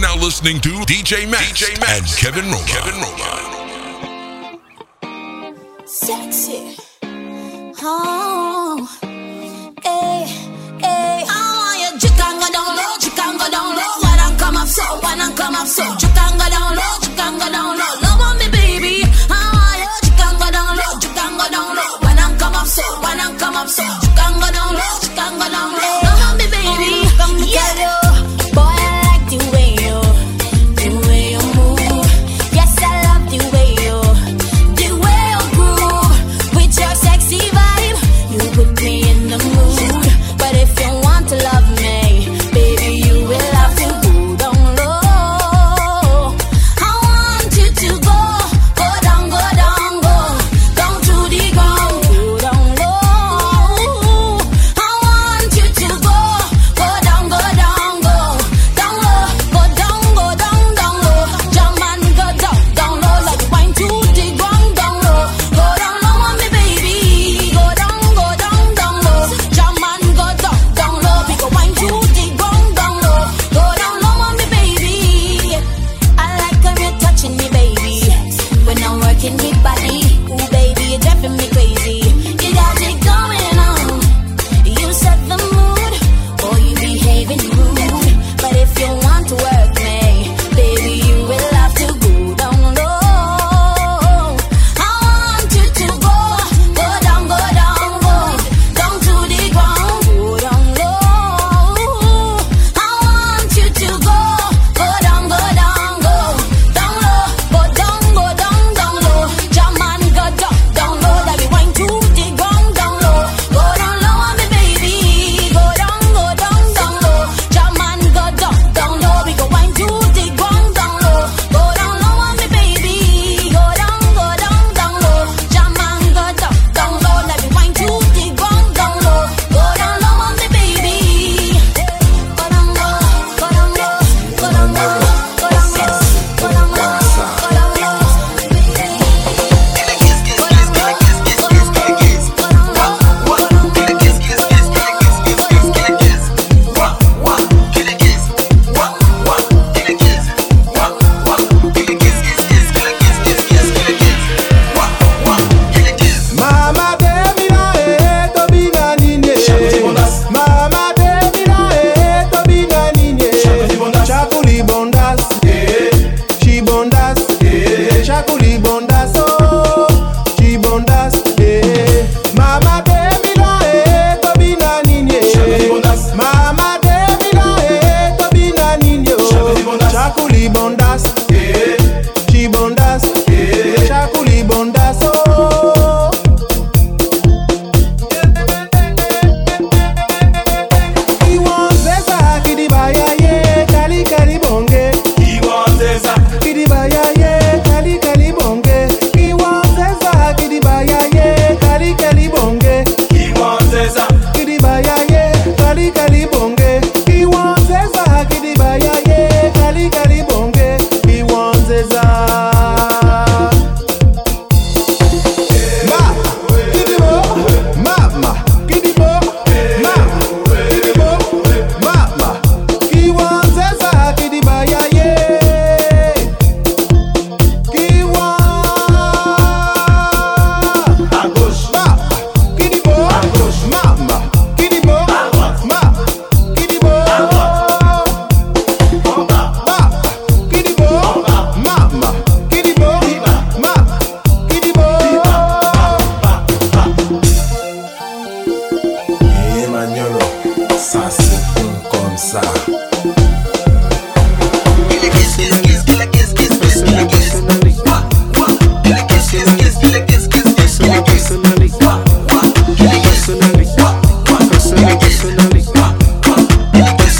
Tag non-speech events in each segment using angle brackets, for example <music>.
are now listening to DJ Max, DJ and Kevin Roma. Kevin Sexy. Oh.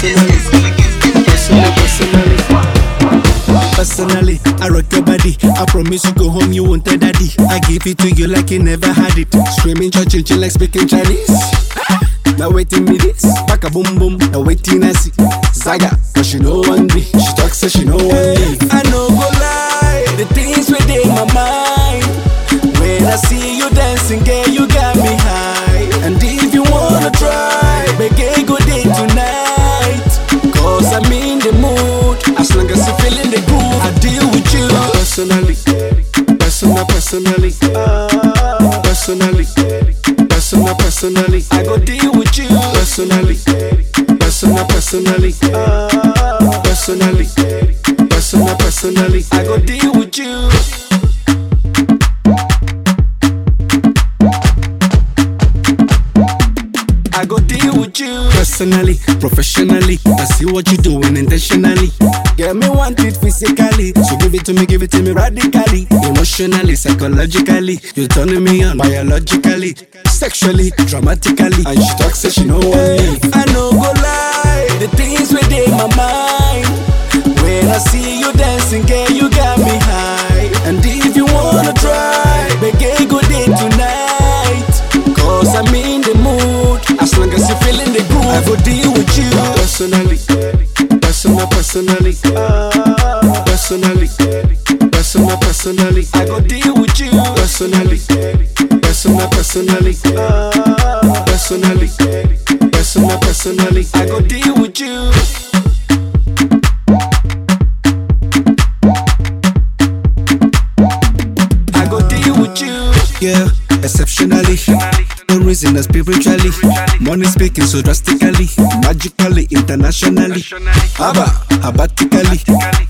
personally, personally, personally. Personally, I rock your body. I promise you go home, you won't tell daddy. I give it to you like you never had it. Screaming, church, like speaking Chinese. Now waiting me this, back a boom boom. Now waiting I see Zaga, but she know one me. She talks so she know one me. I know go lie, the things within my mind. When I see you dancing, girl, you got me high. And if you wanna try, make a good day tonight mood. As long as you feeling the groove, I deal with you. Personally, personal, personally, personally, personal, personally. I go deal with you. Personally, personal, personally, personally, personal, personally. I go deal with you. Personally, professionally. I see what you're doing intentionally. Get me want it physically, so give it to me, give it to me radically, emotionally, psychologically. You're turning me on biologically, sexually, dramatically. And she talks, say she know want me. I know go lie, the things within my mind. When I see you dancing, girl, you got me high. And if you wanna try, make a good day tonight. Cause I'm in the mood. As long as you're feeling the I go deal with you. Personally, personal, personally. Personally, personal, personally. I go deal with you. Personally, personal, personally. Personally, personal, personally. I go deal with you. I go deal with you. Yeah, exceptionally. No reason uh, spiritually. Money speaking so drastically, magically, internationally. Abba, abatically.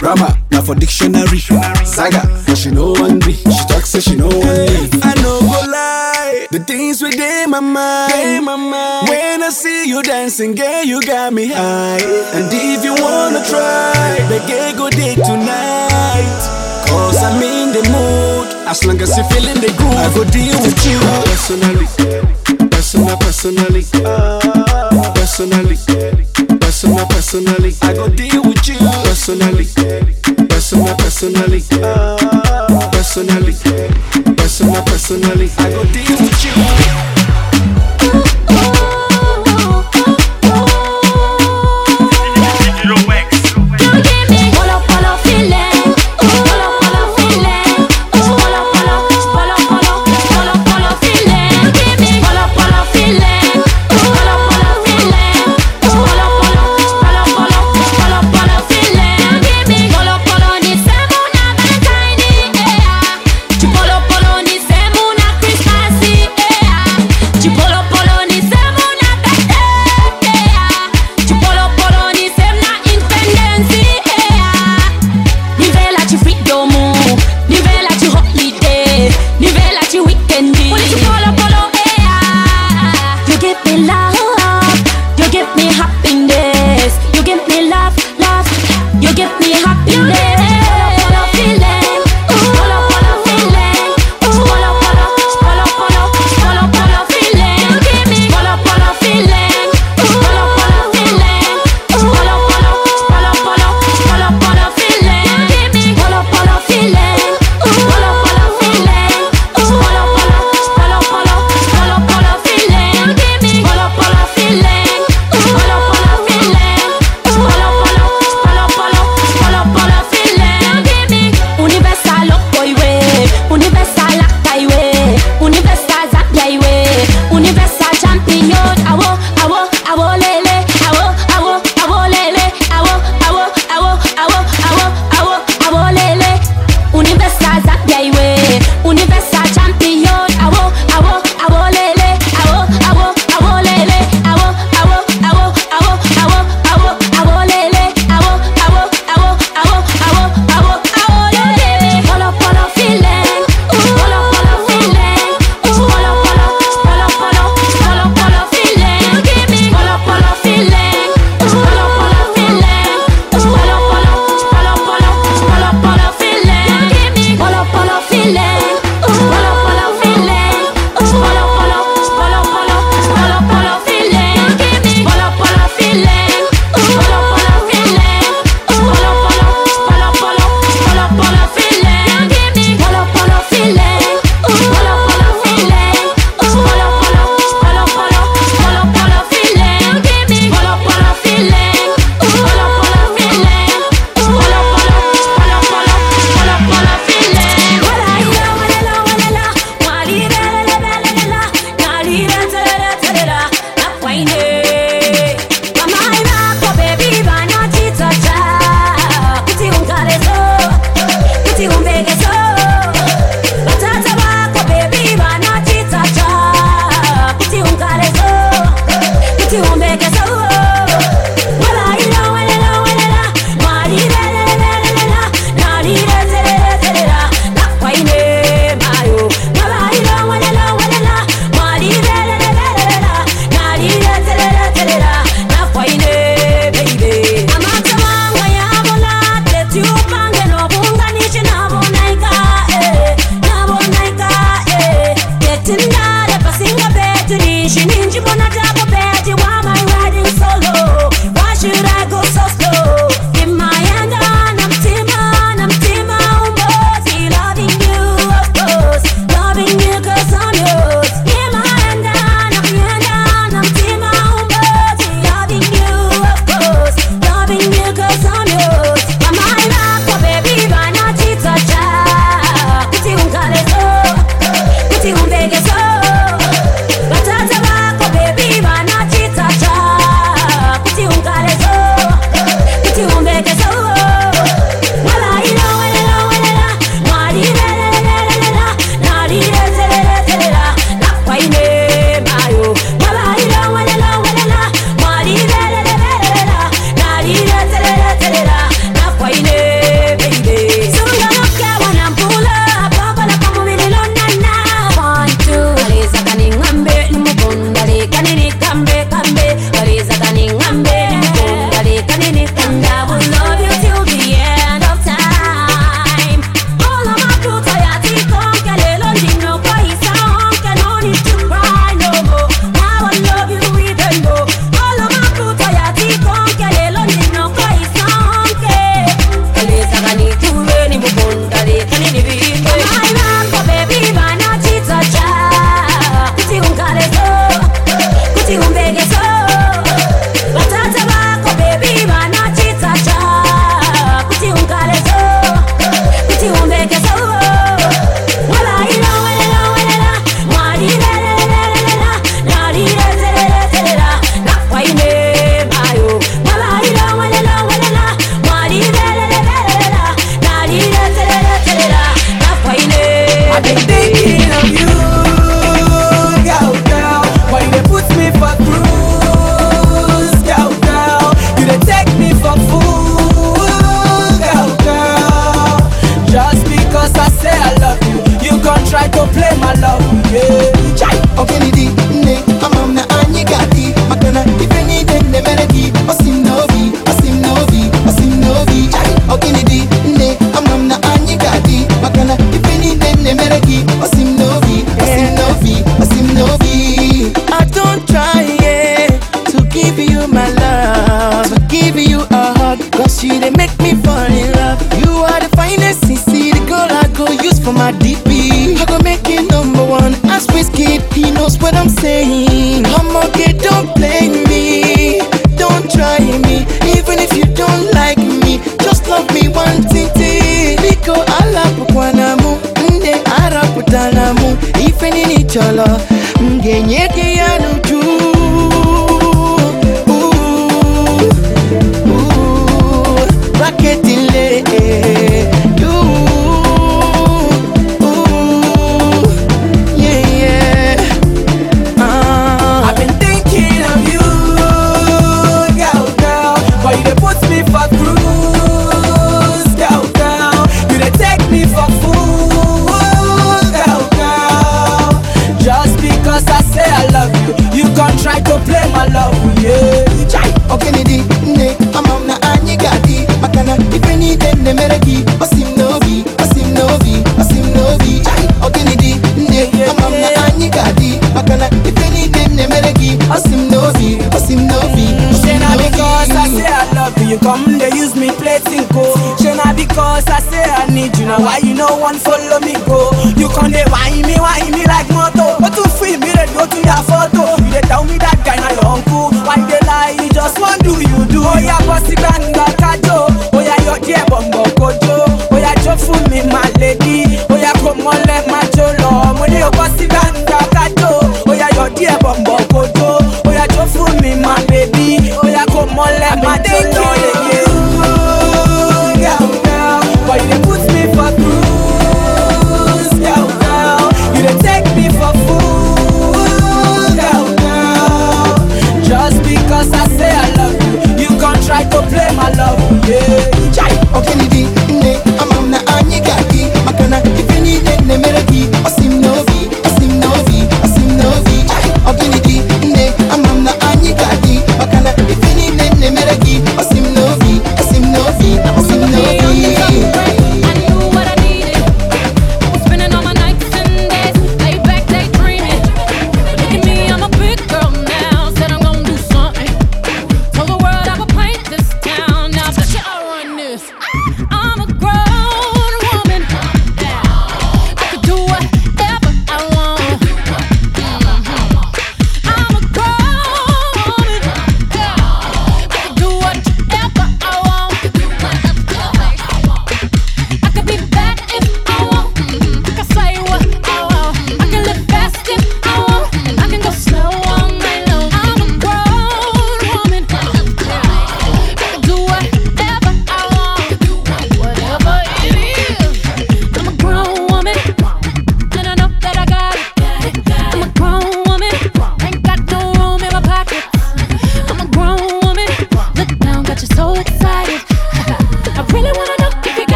Rama, now for dictionary. Saga, but she know one me. She talks, say she know one me. I know go lie. The things within my mind. my mind. When I see you dancing, girl, you got me high. And if you wanna try, a good day tonight. Cause I'm in the mood. As long as you're feeling the groove, I go deal with you. Personally, personal, personally. Personally, personal, personally. I go deal with you. Personally, personal, personally. Personally, personal, personally. I go deal with you. knows what I'm saying. I'm okay, don't blame me. Don't try me, even if you don't like me. Just love me one titi. Niko ala pukwanamu, nde arapu talamu. Ifeni ni cholo, mgenyeke ya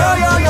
yo, yo, yo.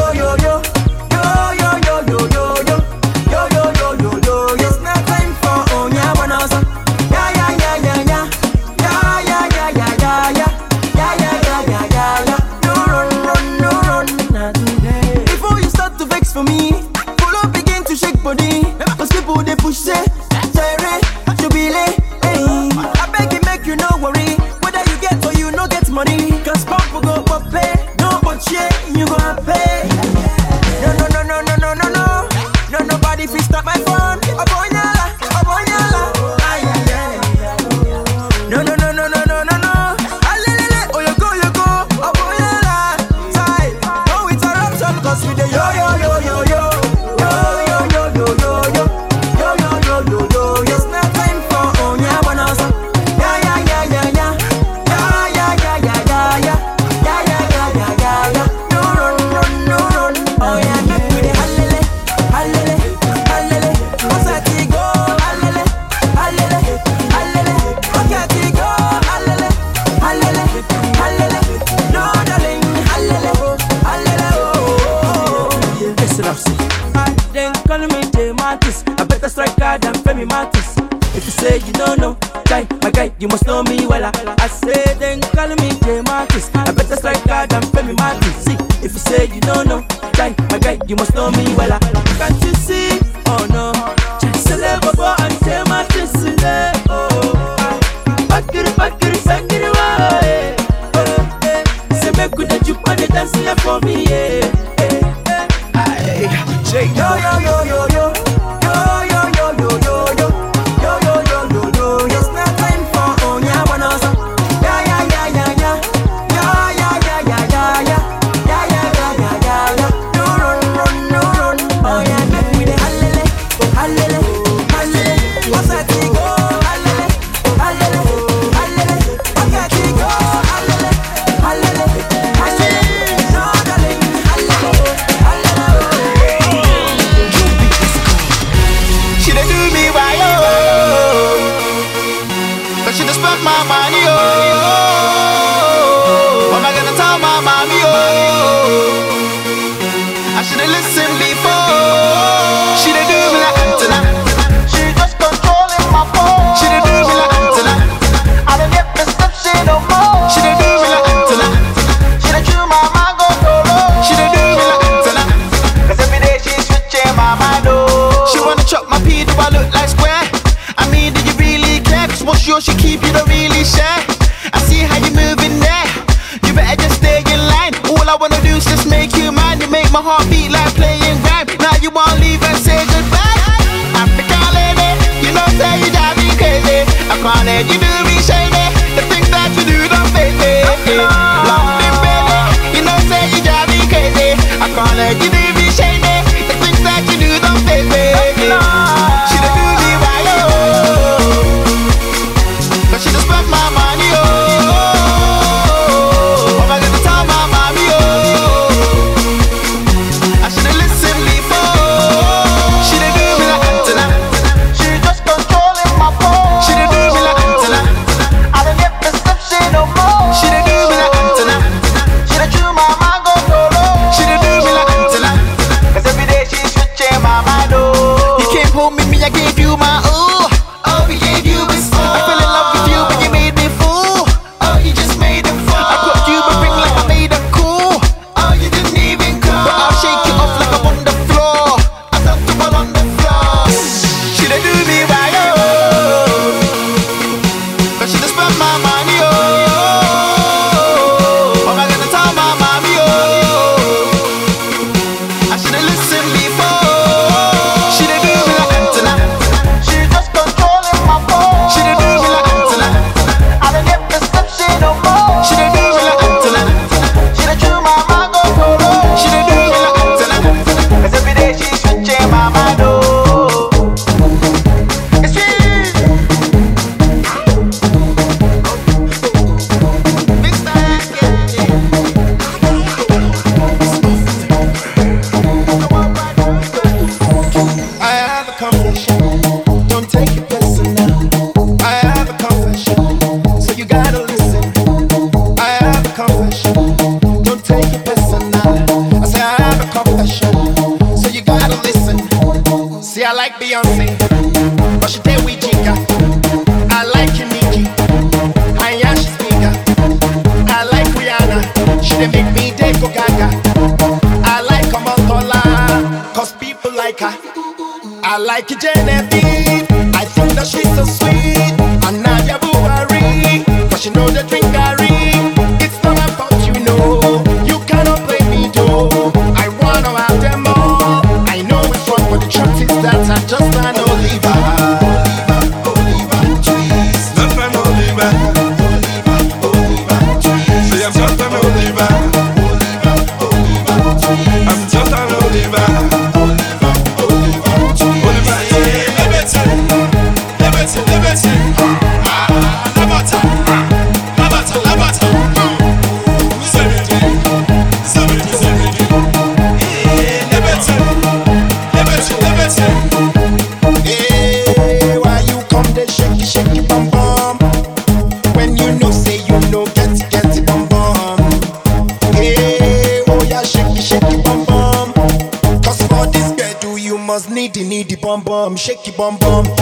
bum bum.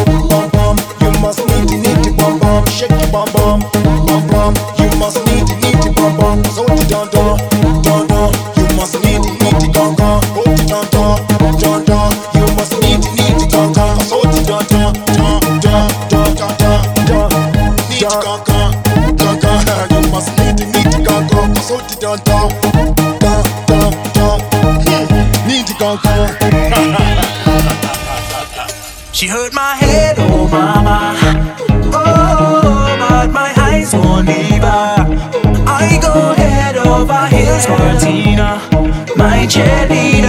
hurt my head, oh mama. Oh, but my eyes won't leave her. I go head over heels for Tina, my cheerleader.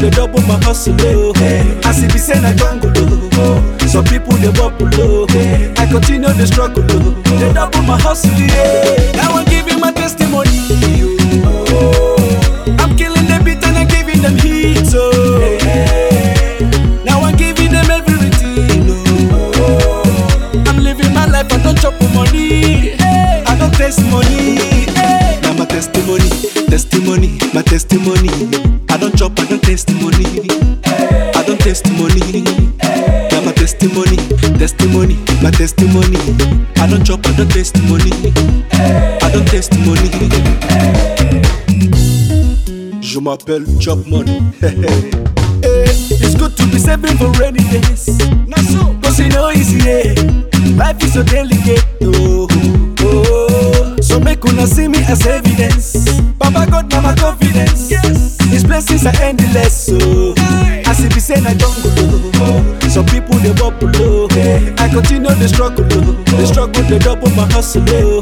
dey double my hustle oh. Hey. As if be say na jungle oh. Some people they bubble oh. Hey. I continue the struggle oh. Dey double my hustle oh. je m'appelle Chop Money. hey, <laughs> eh, eh. it's good to be saving for rainy days. Not so. Cause it's no easy. Life is so delicate, oh, oh. So make una see me as evidence. Papa God, my confidence. Yes. His blessings are endless, oh say na jungle, oh. Some people they bubble, oh. I continue the struggle, oh. The struggle they double my hustle. Oh.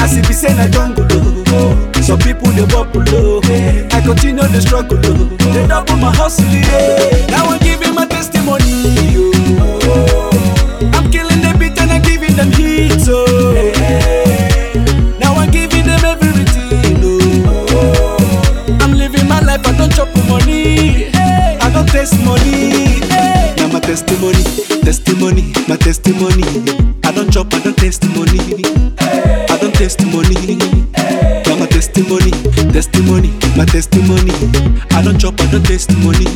As if be say na jungle. Oh. Some people they bubble. Oh. I continue the struggle. They double my hustle, yeah. Now I'm giving my testimony. I'm killing the beat and I'm giving them heat, oh. Testimony, testimony, my testimony. I don't chop, I don't taste money. I don't taste money. Now my testimony, testimony, my testimony. I don't chop, I don't taste money.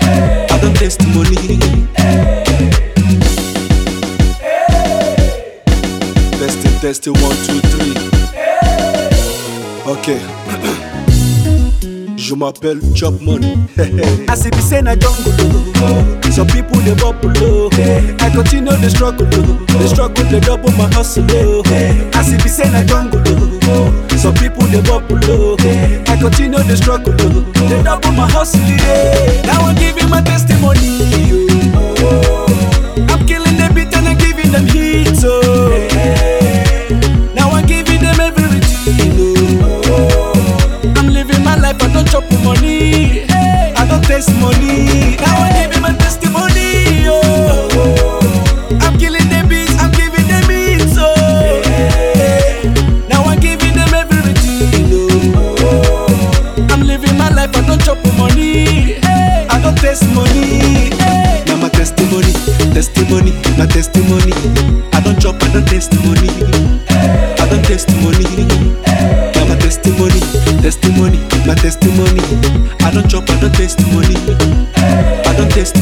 I don't taste money. Testing, testing, one, two, three. Okay. Je m'appelle Chop Money. As if say na jungle, oh. some people they bubble, oh. I continue the struggle, oh. the struggle they double my hustle, oh. As if say na jungle, oh. some people they bubble, oh. I continue the struggle, oh. they double my hustle, yeah. Now I'm giving my testimony, oh. I'm killing the beat and I'm giving them heat, oh. I taste money. Now I'm giving my testimony, oh. I'm killing the beats, I'm giving them it, oh. Now I'm giving them everything, oh. I'm living my life, I don't chop money. I don't taste money. Now my testimony, testimony, my testimony. Testimony. I don't chop, I don't taste money. I don't taste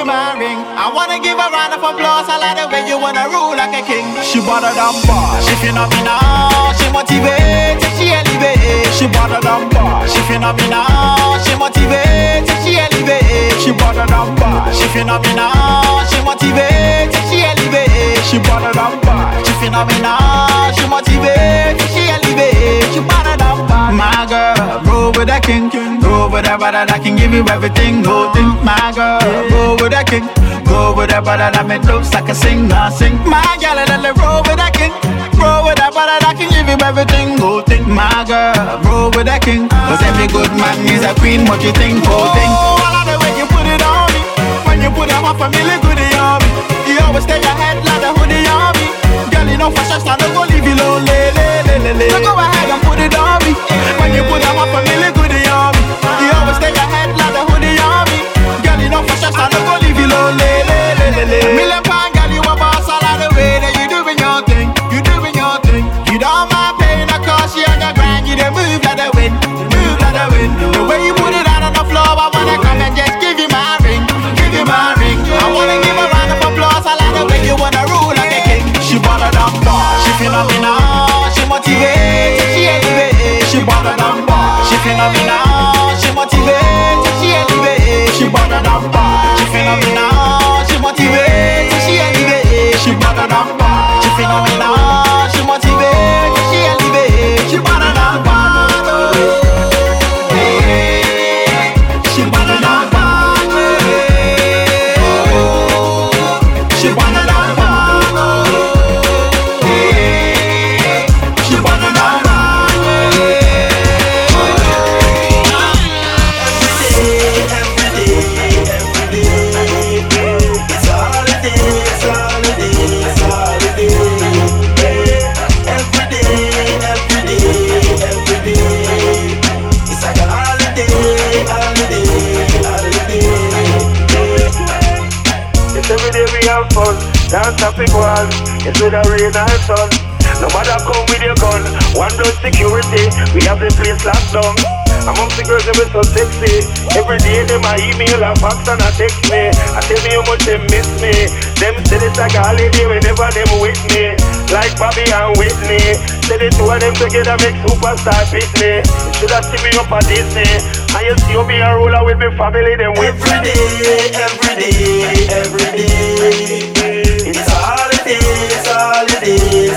give my ring. I wanna give a round of applause. I like the way you wanna rule like a king. She better than boss, she phenomenal, she motivates, she elevates. She better than boss, she phenomenal, she motivates, she elevates. She better than boss, she phenomenal, she motivates, she elevates. She better than boss, she phenomenal, she motivates, she elevates. She better than. My girl, roll with that king, roll with that brother that can give you everything. Go think, my girl, roll with that king, go with that brother that make looks like a singer, sing. My girl, let me roll with that king, roll with that brother that can give you everything. Go think, my girl, roll with that king, cause every good man is a queen. What you think? Go think. Oh, I love the way you put it on me. When you put it on for me, look good on me. You always stay ahead like the hoodie on me. You know for sure, I don't go leave you lonely. Le, le, le, le. le. So go ahead and put it on me. When you put it on me, look good on me. You always stay ahead like the hoodie on me. Girl, you know for sure, I don't go leave you lonely. Le, le, le, le. Million pound girl, you a boss. I like the way that you doing your thing. You doing your thing. You don't phenomenal. She motivates. She elevates. She better than boss. She phenomenal. She motivates. Dance traffic one. It's with a rain or sun. No matter come with your gun, one blood security, we have the place locked down. Amongst the girls, they so sexy. Every day, them a email, a fax, and a text me. I tell me how much they miss me. Them say it's like a holiday whenever them with me. Like Bobby and Whitney. Say the two of them together make superstar beat me. You should have seen me up at Disney. And you see me a roller with me family, them with me. Every day, every day, every day. A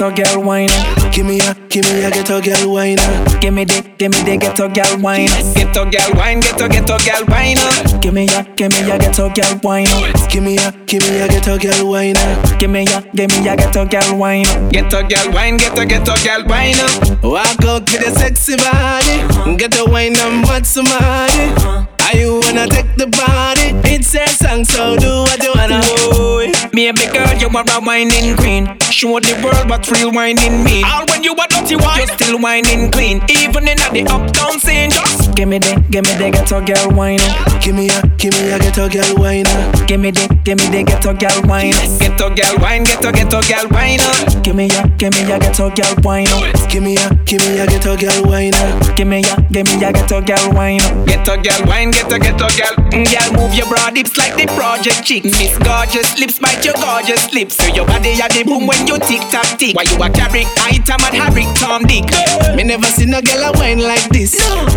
ghetto girl wine. Give me a, give me a ghetto girl wine. Give me the, give me the ghetto girl wine. Ghetto girl wine, ghetto ghetto girl wine. Give me a, give me a ghetto girl wine. Give me a, give me a ghetto girl wine. Give me a, give me a ghetto girl wine. Ghetto girl wine, ghetto ghetto girl wine. Walk out with a sexy body. Get the wine and watch somebody. Are you wanna take the body? It's a song, so do what you wanna. Boy, Baby girl, you are a whining queen. Show the world what real whining mean. All when you are dirty wine, you still whining clean. Even in the uptown scene, just Give me the, give me the ghetto girl wine. Give me a, give me a ghetto girl wine. Give me the, give me the ghetto girl wine. ghetto girl wine, ghetto ghetto girl wine. Give me a, give me a ghetto girl wine. Give me a, give me a ghetto girl wine. Give me a, give me a ghetto girl wine. Ghetto girl wine, ghetto ghetto girl. Mm, Girl, move your broad hips like the project chick. Miss gorgeous lips, bite your gorgeous lips. So your body at the boom when you tick tock tick. Why you a carry item and Harry Tom Dick? Me never seen a girl a wine like this.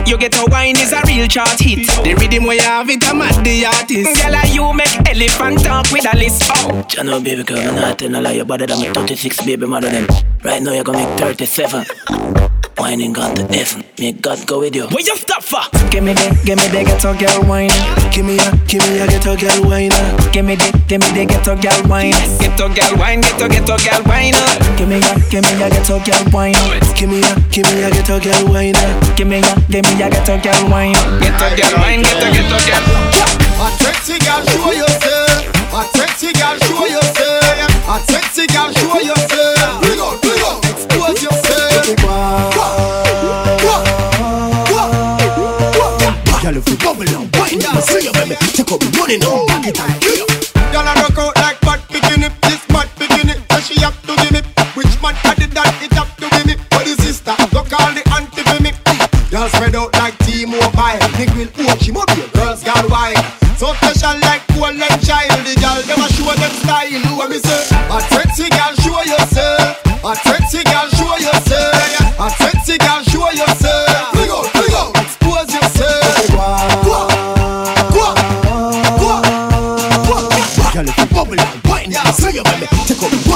You get a wine is a real chart hit. The rhythm where you have it, I'm at the artist. Girl, you make elephant talk with a list. Oh, You know, baby girl, I'm not telling a lie. Your body me 36, baby mother them. Right now you're gonna make 37. Whining gone to heaven. May God go with you. where you stop for? Give me the, give me the ghetto girl wine. Give me a, give me a ghetto girl wine. Give me the, give me the ghetto girl wine. Ghetto girl wine, ghetto ghetto girl wine. Give me a, give me a ghetto girl wine. Give me a, give me a ghetto girl wine. Give me a, give me a ghetto girl wine. Ghetto girl wine, ghetto ghetto girl. A sexy girl, show yourself. A sexy girl, show yourself. A sexy girl, show yourself. Bring out, bring out, expose yourself. You, baby. Take up money now, back it and. Girl, I rock out like bad bikini. This mad bikini, and she have to give me. Which man had it that it have to give me? For the sister, go call the auntie for me. Girl spread out like T-Mobile. Nick will own she mobile. Girls got wine.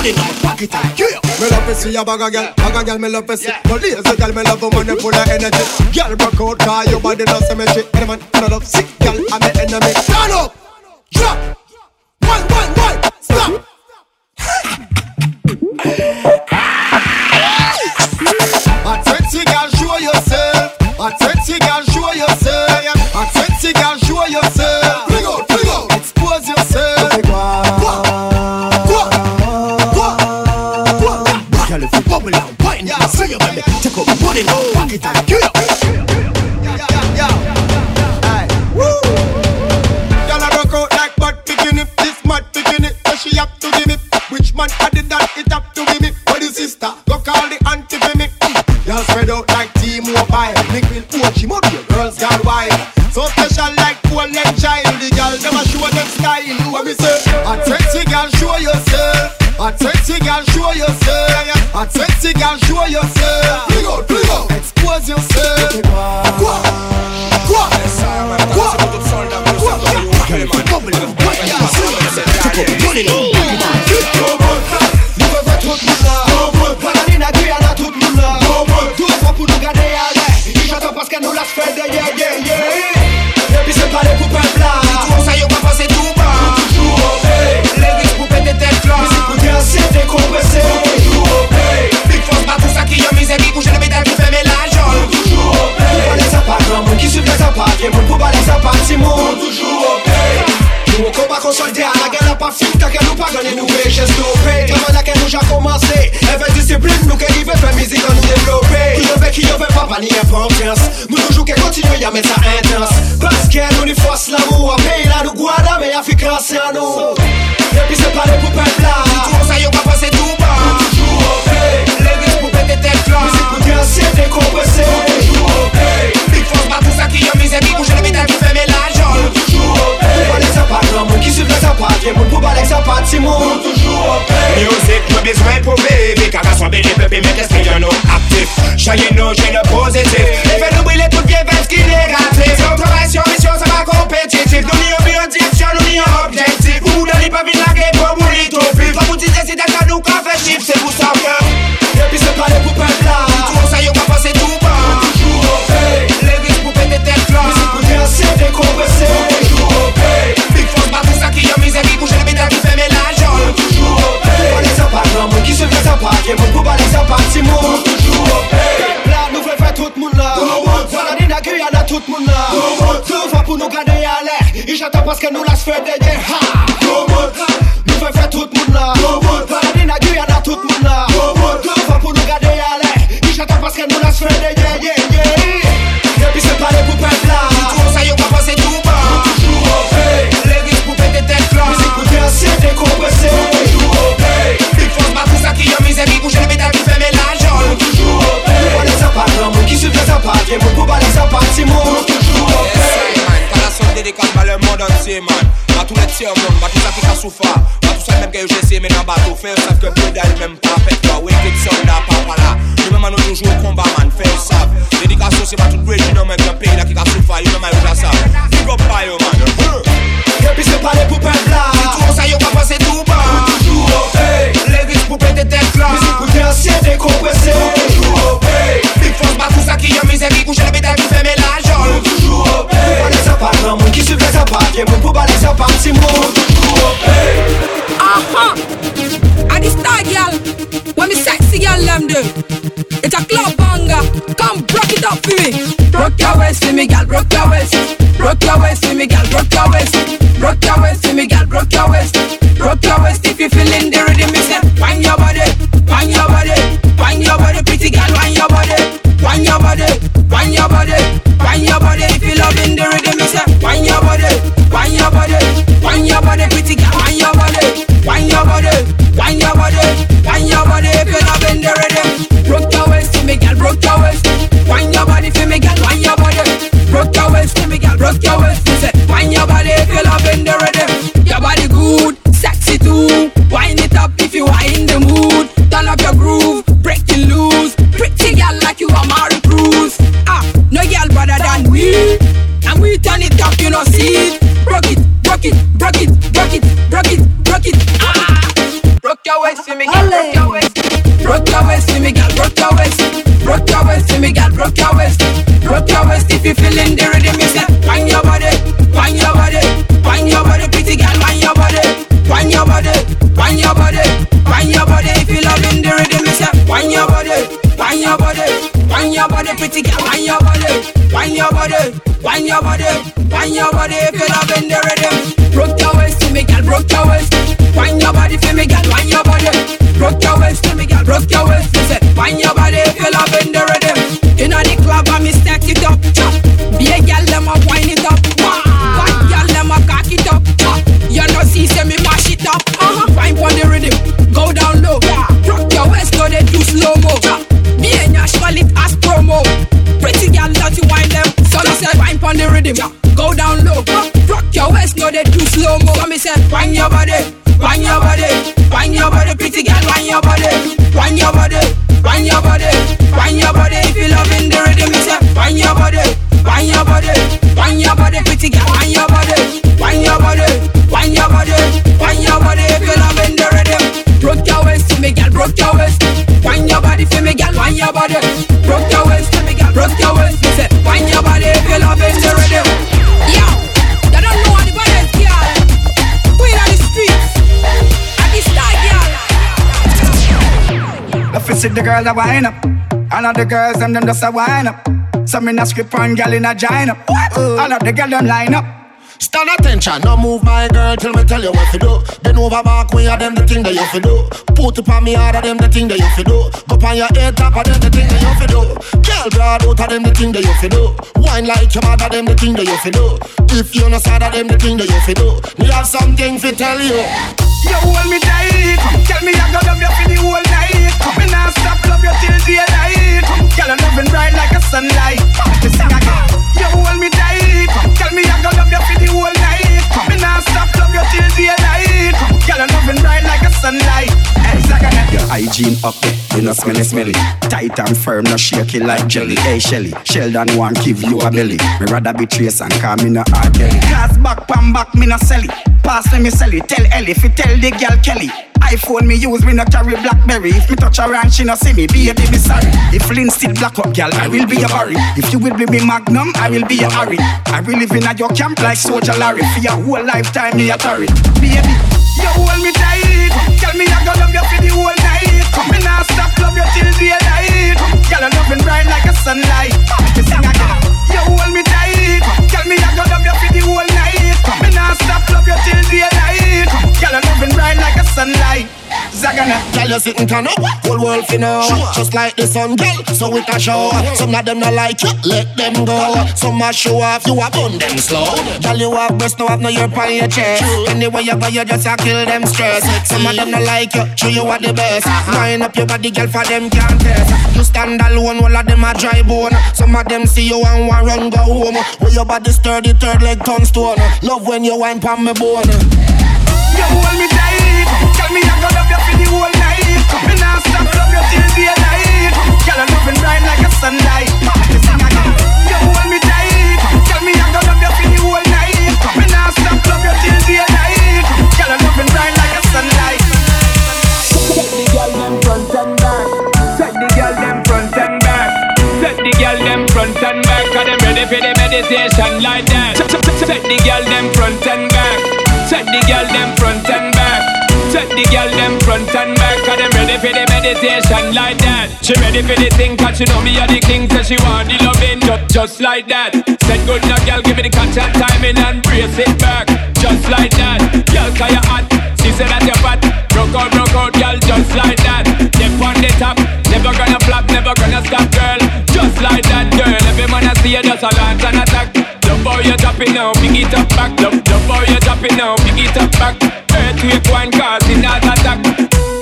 it tight, pack pocket tight, yeah. Me love to see a bag of girl, bag of girl me love to see. No lazy girl me love when you full of energy. Girl broke out car, your body not some shit. Any man turn love sick girl I'm the enemy. Turn up, drop, one, one, one, stop. <laughs> see the girl that wine up. All of the girls them them just a wine up. Some in a script on girl in a giant up. All of the girl them line up. Stand attention, no move my girl till me tell you what to do. Then over back way of them the thing that you fi do. Put up on me hard of them the thing that you fi do. Go on your head top of them the thing that you fi do. Girl broad out of them the thing that you fi do. Wine like your mother them the thing that you fi do. If you no sad of them the thing that you fi do. Me have something fi tell you. You hold me tight. Tell me I got love you for the whole night. Me nah stop love you till daylight. Girl, I'm loving bright like a sunlight. Me sing again. You hold me tight. Tell me I got love you for the whole night. Me nah stop love you till daylight. Girl, I'm loving bright like a sunlight. Hey. Your hygiene up there, you know smelly smelly. Tight and firm, no shaky like jelly. Hey Shelly, Sheldon want give you a belly. Me rather be trace and call me no R. Kelly. Cast back, pam back, me no sell it. Pass me, me sell it. Tell Ellie, fi tell the girl Kelly. iPhone me use, me no carry Blackberry. If me touch her and she no see me, baby, be sorry. If Lynn still black up, girl, I will be a worry. If you will be me Magnum, I will be a Harry. I will live in a your camp like Soldier Larry. For your whole lifetime, me a tarry. Baby, you hold me tight. Tell me I gonna love you for the whole night. Me nah stop love you till daylight. Girl, I'm loving bright like a sunlight. Me sing again. You hold me tight. Tell me I gonna love you for the whole night. Nah stop love you till daylight. Girl, I'm loving bright like a sunlight. Zagana. Tell you sitting turn up, whole world fi know. Just like the sun, girl, so it a show. Some of them not like you, let them go. Some a show off, you a bun them slow. Girl, you have breast, no have no your on your chest. Anyway you go, you just a kill them stress. Some of them not like you, show you are the best. Uh-huh. Line up your body, girl, for them can't test. You stand alone, all of them a dry bone. Some of them see you and want run go home. Where your body sturdy, third leg turn stone. Love when you wine pon me bone. You hold me tight. Tell me I gonna love you meditation like that. Set- the girl them front and back, set- the girl them front and back. Set the girl them front and back. Cause them ready for the meditation like that. She ready for the thing cause she know me are the king. So she want the loving just, just like that. Said good now girl give me the catch and timing and brace it back. Just like that. Girl cause you hot. She said that you're fat. Broke out, broke out, girl, just like that. Dip on the top, never gonna flop, never gonna stop, girl. Just like that, girl. Every man I see you just a launch and attack. Love how you drop it now, pick it up back. Love, love how you drop it now, pick it up back. Earthquake one causing that attack.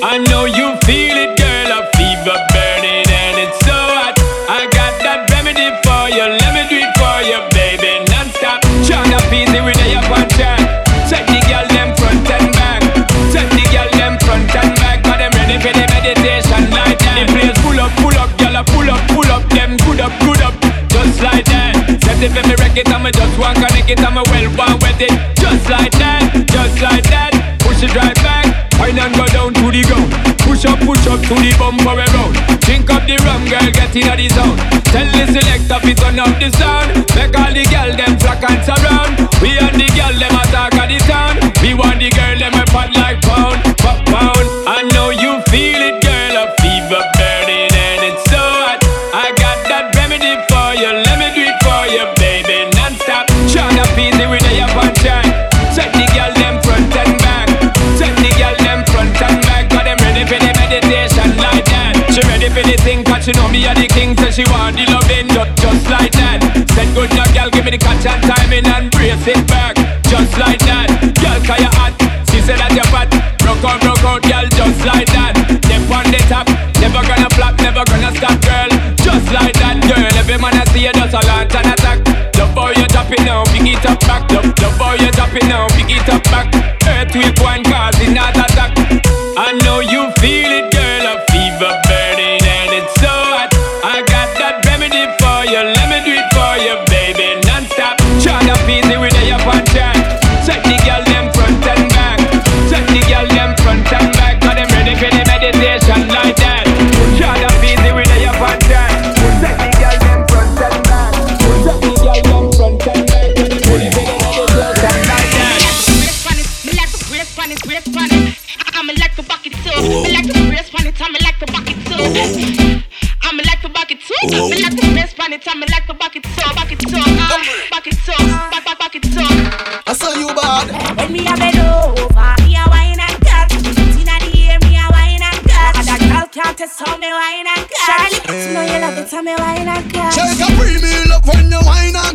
I know you feel it, girl. A fever burning and it's so hot. I got that remedy for you. Let me do it for you, baby. Non-stop. Tryna feel the way they up on track. Set the girl them front and back. Set the girl them front and back. Got them ready for the meditation like that. The place full up, full up, girl. Pull up, pull up, them good up, good up. Just like that. Set it for me wreck it, I'ma just want connect it, I'ma well want wet it. Just like and go down to the ground. Push up, push up to the bumper around. Drink up the rum, girl, get in the zone. Tell the selector fi turn up the sound. Make all the girl them flock and surround. We and the girl them attack of the town. We want the girl them a pot like pound. want the loving just, just like that. Said good now, girl, give me the catch and timing and brace it back, just like that. Girl, call your hot, she said that you're fat. Broke out, broke out, girl, just like that. Step on the top, never gonna flop, never gonna stop, girl, just like that, girl. Every man I see you just a launch and attack. Love how you drop it now, pick it up back. Love, love how you drop it now, pick it up back. Earthquake one cause it not too. Me like the brace on I like the bucket too. I me like the bucket too. Me like the brace on I like the bucket too. Bucket too, uh, bucket too, back bucket too. I saw you bad. When me a bend over, me a wine and cut. Inna the air, me a wine and cut. And that girl can't test me wine and cut. Charlie, you know you love it, how me wine and cut. Check a premium love when you wine and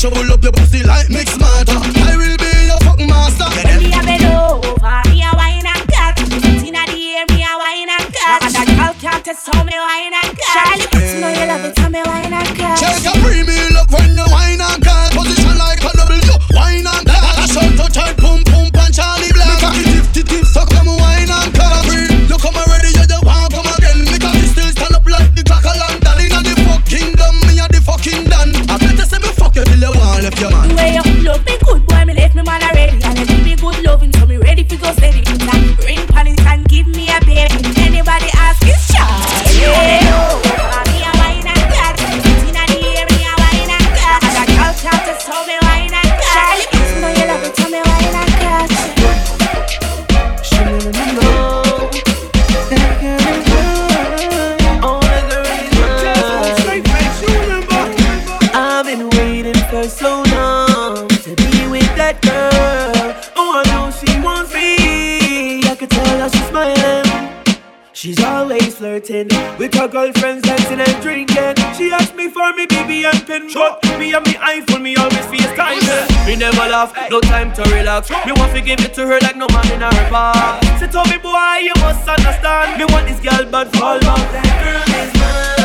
somos los box. Me want to give it to her like no man in her box. Say, so me, boy, you must understand. Me want this girl, but for love. Girl is mine.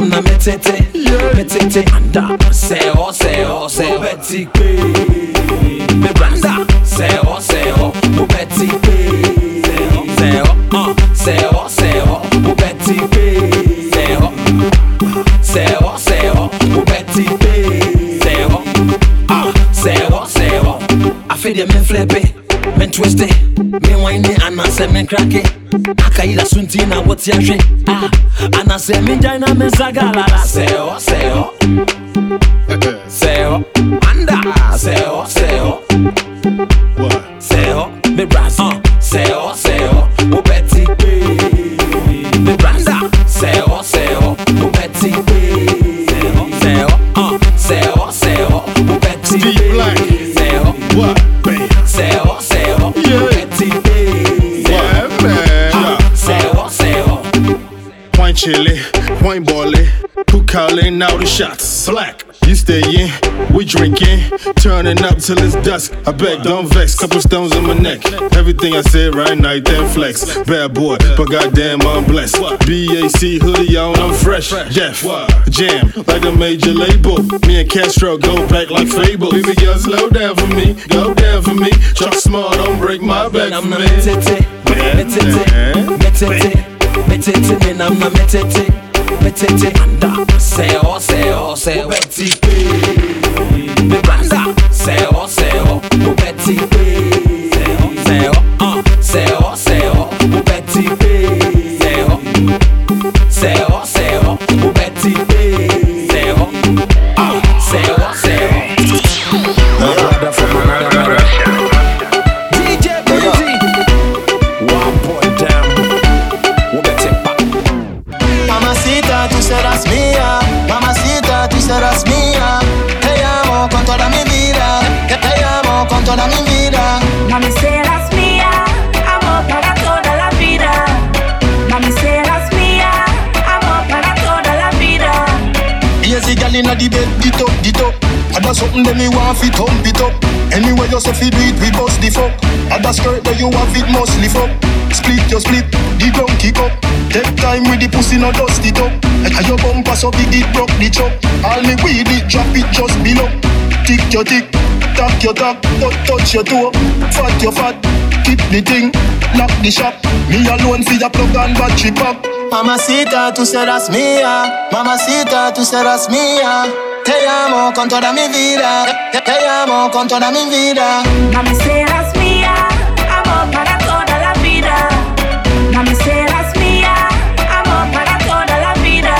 Madame nan me tete, me tete Anda, seho, seho, seho Mou beti pe Me blanda, seho, seho Mou beti pe. Seho, seho, seho, seho Mou beti pe. Seho, seho, ah. seho Mou beti pe. Seho, seho, seho A fe de men flepe, men twiste Men wine de anman se men krake. akaila suntina wotiazve anasemi ah, ndaina mezagalala seo seo. <laughs> calling out the shots? Slack, you stay in, we drinking, turning up till it's dusk. I beg, don't vex, couple stones on my neck. Everything I said right now, then flex. Bad boy, but goddamn I'm blessed. BAC hoodie on, I'm fresh. Jeff, jam like a major label. Me and Castro go back like Fable. Baby girl, slow down for me, go down for me. Truck smart, don't break my back for me. metete, metete, metete, me nam na metete, metete, anda, seo, seo, seo, beti pe, me banda, seo, seo, o beti pe, seo, seo, uh, seo, seo, o beti pe, seo, seo, Other something that me want fi thump it up. Anyway you say fi do it, we bust the fuck. Other skirt that you have it must lift up. Split your split, the ground kick up. Take time with the pussy, no dust it up. And your bumper so big it broke the chop. All me weed it, drop it just below. Tick your tick, tack your tack, touch touch your toe, fat your fat. Keep the thing, lock the shop. Me alone fi your plug and battery pop. Mamacita, tú serás mía. Mamacita, tú serás mía. Te amo con toda mi vida. Te, te amo con toda mi vida. Mami, serás mía, amor para toda la vida. Mami, serás mía, amor para toda la vida.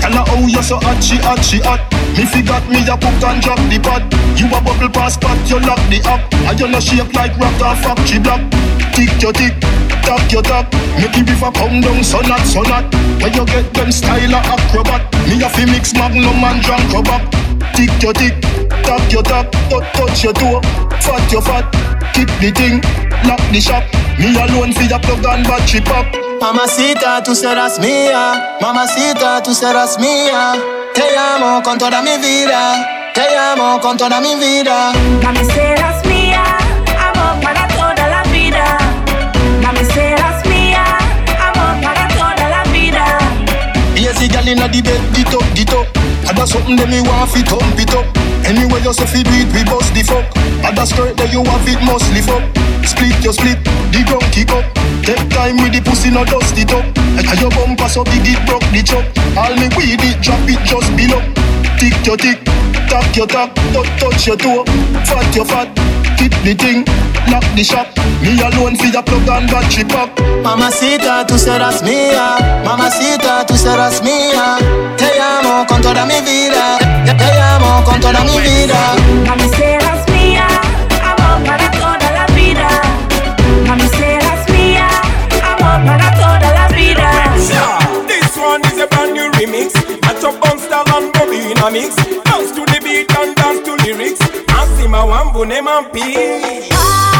Tell her how you so hot, she hot, she hot. Me forgot me a cook and drop the pot. You a bubble pass pot, you lock the up. And you no shape like rock or factory block. Tick your tick, tap your tap. Make the river come down, so not, so not. When you get them style of acrobat. Me a fi mix magnum and drunk rubber. Tick your tick, tap your tap, touch, touch your toe, fat your fat. Keep the thing, lock the shop. Me alone fi a plug and battery pop. Mamacita, tú serás mía. Mamacita, tú serás mía. Te amo con toda mi vida. Te amo con toda mi vida. Mami, serás Gal inna the bed, get up, get up. Other something that me want fi thump it up. Anyway you say fi do it, we bust the fuck. Other skirt that you have it must lift up. Split your split, the ground kick up. Take time with the pussy, no dust it up. And your bumper so big it broke the chop. All me weed it, drop it just below. Tick your tick, tap your tap, touch your toe, fat your fat. Keep the thing, lock the shop. Me alone fi a plug and battery pop. Mamacita, tú serás mía. Ah. Mamacita, tú serás mía. Ah. Te amo con toda mi vida. Te, te amo con toda mi vida. Mami, serás mía, amor para toda la vida. Mami, serás mía, amor para toda la vida. This one is a brand new remix. Match up on and bobby in a mix. Dance to the beat and dance to lyrics. Asima wambu ne mampi.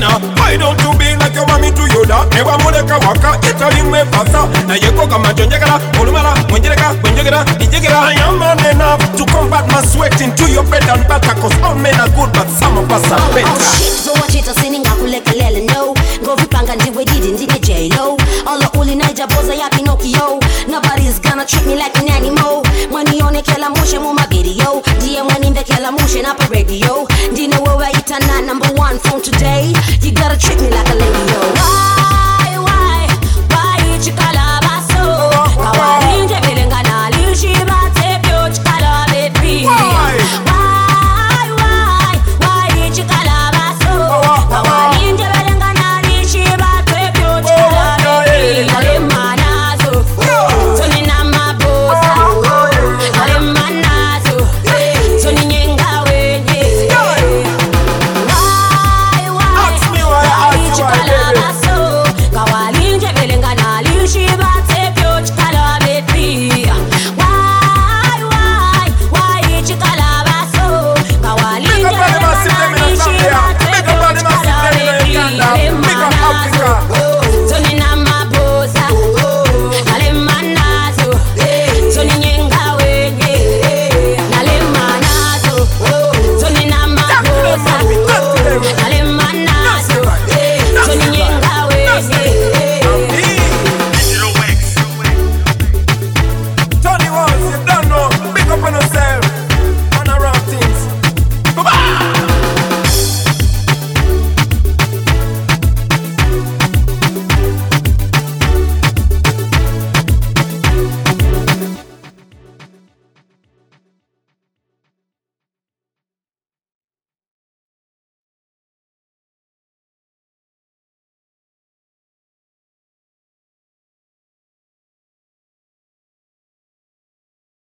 Girl. Why don't you be like you want me to yoda? Never muleka waka, Itali me pasa. Na yeko kama jonjegara, olumala, mwenjereka, mwenjegera, dijegera. I am man enough to combat my sweat into your bed and butter. Cause all men are good, but some of us are Oh better. zowachita siningakulekelele no ngovipanga ndiwe didi ndike j-lo olo uli naijaboza ya pinokio nobody's gonna treat me like an animal mwanionekela mushe mumavidiyo ndiye mwanimvekela mushe napa radio ndine wewe itana number one from today To treat me like a lady, yo.